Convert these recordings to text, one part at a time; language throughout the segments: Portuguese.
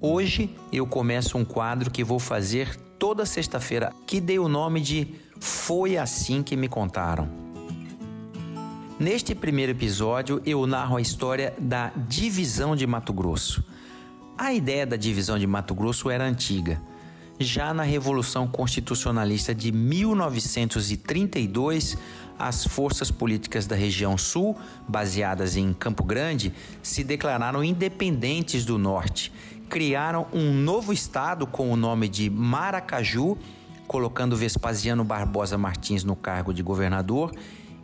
Hoje eu começo um quadro que vou fazer toda sexta-feira, que dei o nome de Foi Assim Que Me Contaram. Neste primeiro episódio, eu narro a história da divisão de Mato Grosso. A ideia da divisão de Mato Grosso era antiga. Já na Revolução Constitucionalista de 1932, as forças políticas da região sul, baseadas em Campo Grande, se declararam independentes do norte criaram um novo estado com o nome de Maracaju, colocando Vespasiano Barbosa Martins no cargo de governador,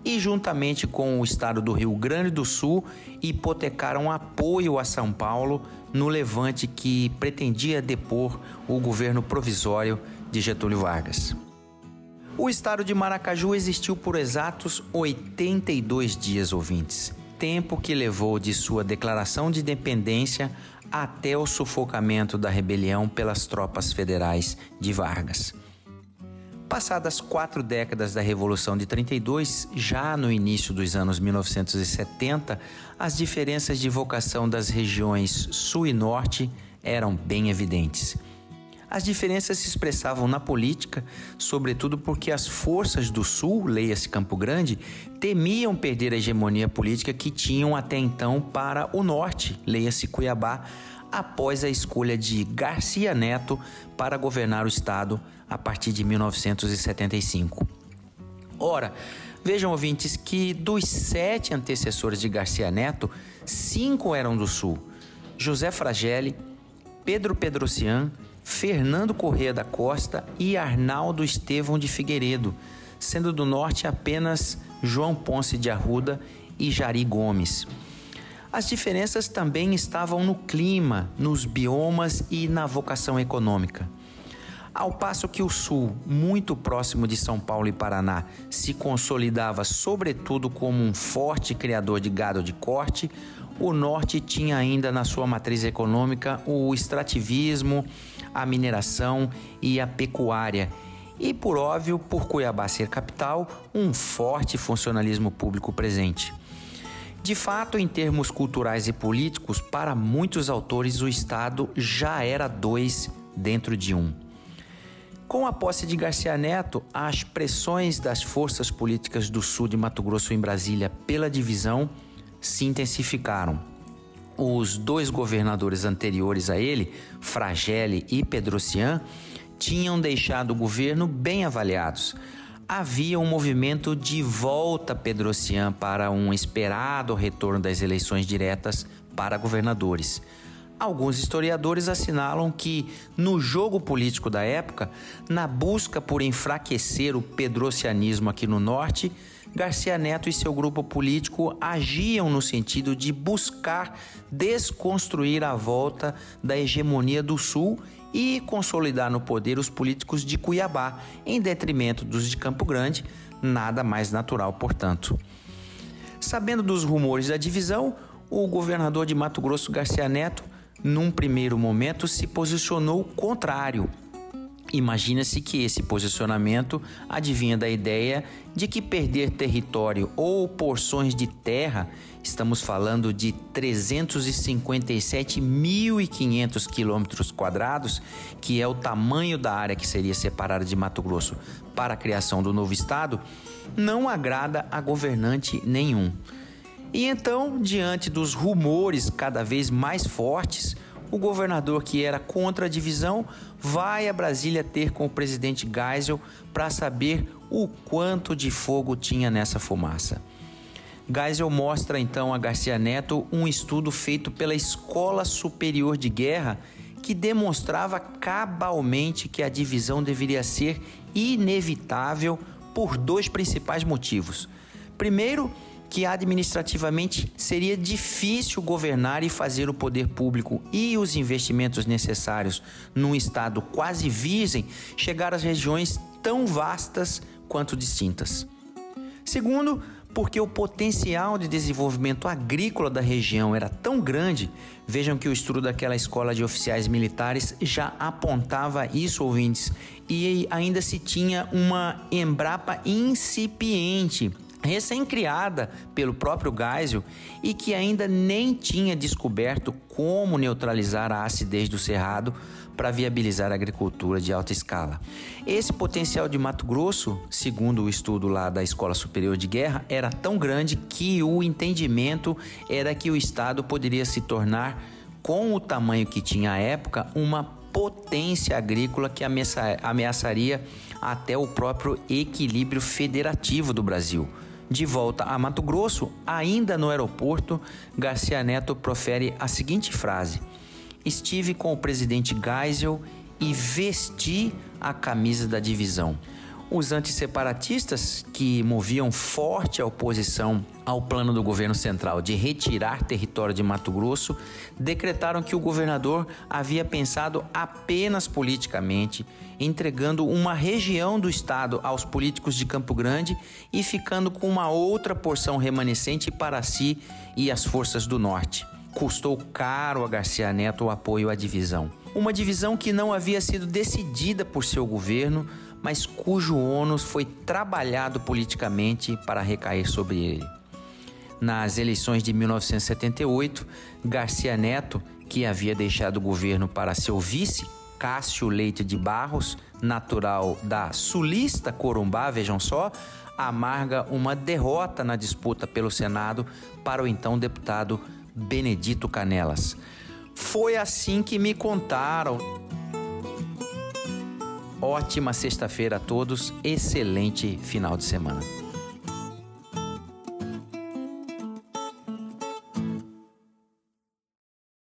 e juntamente com o estado do Rio Grande do Sul, hipotecaram apoio a São Paulo no levante que pretendia depor o governo provisório de Getúlio Vargas. O estado de Maracaju existiu por exatos 82 dias ouvintes, tempo que levou de sua declaração de independência até o sufocamento da rebelião pelas tropas federais de Vargas. Passadas quatro décadas da Revolução de 32, já no início dos anos 1970, as diferenças de vocação das regiões Sul e Norte eram bem evidentes. As diferenças se expressavam na política, sobretudo porque as forças do Sul, leia-se Campo Grande, temiam perder a hegemonia política que tinham até então para o Norte, leia-se Cuiabá, após a escolha de Garcia Neto para governar o estado a partir de 1975. Ora, vejam ouvintes que dos sete antecessores de Garcia Neto, cinco eram do Sul: José Fragelli, Pedro Pedrocian, Fernando Corrêa da Costa e Arnaldo Estevão de Figueiredo, sendo do norte apenas João Ponce de Arruda e Jari Gomes. As diferenças também estavam no clima, nos biomas e na vocação econômica. Ao passo que o sul, muito próximo de São Paulo e Paraná, se consolidava sobretudo como um forte criador de gado de corte, o norte tinha ainda na sua matriz econômica o extrativismo, a mineração e a pecuária. E, por óbvio, por Cuiabá ser capital, um forte funcionalismo público presente. De fato, em termos culturais e políticos, para muitos autores o Estado já era dois dentro de um. Com a posse de Garcia Neto, as pressões das forças políticas do sul de Mato Grosso em Brasília pela divisão se intensificaram. Os dois governadores anteriores a ele, Fragelli e Pedrocian, tinham deixado o governo bem avaliados. Havia um movimento de volta Pedrocian para um esperado retorno das eleições diretas para governadores. Alguns historiadores assinalam que, no jogo político da época, na busca por enfraquecer o pedrocianismo aqui no norte, Garcia Neto e seu grupo político agiam no sentido de buscar desconstruir a volta da hegemonia do Sul e consolidar no poder os políticos de Cuiabá, em detrimento dos de Campo Grande, nada mais natural, portanto. Sabendo dos rumores da divisão, o governador de Mato Grosso, Garcia Neto, num primeiro momento se posicionou contrário Imagina-se que esse posicionamento adivinha da ideia de que perder território ou porções de terra, estamos falando de 357.500 quilômetros quadrados, que é o tamanho da área que seria separada de Mato Grosso para a criação do novo estado, não agrada a governante nenhum. E então, diante dos rumores cada vez mais fortes, o governador que era contra a divisão vai a Brasília ter com o presidente Geisel para saber o quanto de fogo tinha nessa fumaça. Geisel mostra então a Garcia Neto um estudo feito pela Escola Superior de Guerra que demonstrava cabalmente que a divisão deveria ser inevitável por dois principais motivos. Primeiro, que administrativamente seria difícil governar e fazer o poder público e os investimentos necessários num estado quase virgem chegar às regiões tão vastas quanto distintas. Segundo, porque o potencial de desenvolvimento agrícola da região era tão grande, vejam que o estudo daquela escola de oficiais militares já apontava isso, ouvintes, e ainda se tinha uma Embrapa incipiente recém-criada pelo próprio Geisel e que ainda nem tinha descoberto como neutralizar a acidez do cerrado para viabilizar a agricultura de alta escala. Esse potencial de Mato Grosso, segundo o estudo lá da Escola Superior de Guerra, era tão grande que o entendimento era que o estado poderia se tornar com o tamanho que tinha à época, uma potência agrícola que ameaçaria até o próprio equilíbrio federativo do Brasil. De volta a Mato Grosso, ainda no aeroporto, Garcia Neto profere a seguinte frase: Estive com o presidente Geisel e vesti a camisa da divisão. Os antisseparatistas, que moviam forte a oposição ao plano do governo central de retirar território de Mato Grosso, decretaram que o governador havia pensado apenas politicamente, entregando uma região do estado aos políticos de Campo Grande e ficando com uma outra porção remanescente para si e as forças do norte. Custou caro a Garcia Neto o apoio à divisão. Uma divisão que não havia sido decidida por seu governo, mas cujo ônus foi trabalhado politicamente para recair sobre ele. Nas eleições de 1978, Garcia Neto, que havia deixado o governo para seu vice, Cássio Leite de Barros, natural da sulista Corumbá, vejam só, amarga uma derrota na disputa pelo Senado para o então deputado Benedito Canelas. Foi assim que me contaram. Ótima sexta-feira a todos, excelente final de semana.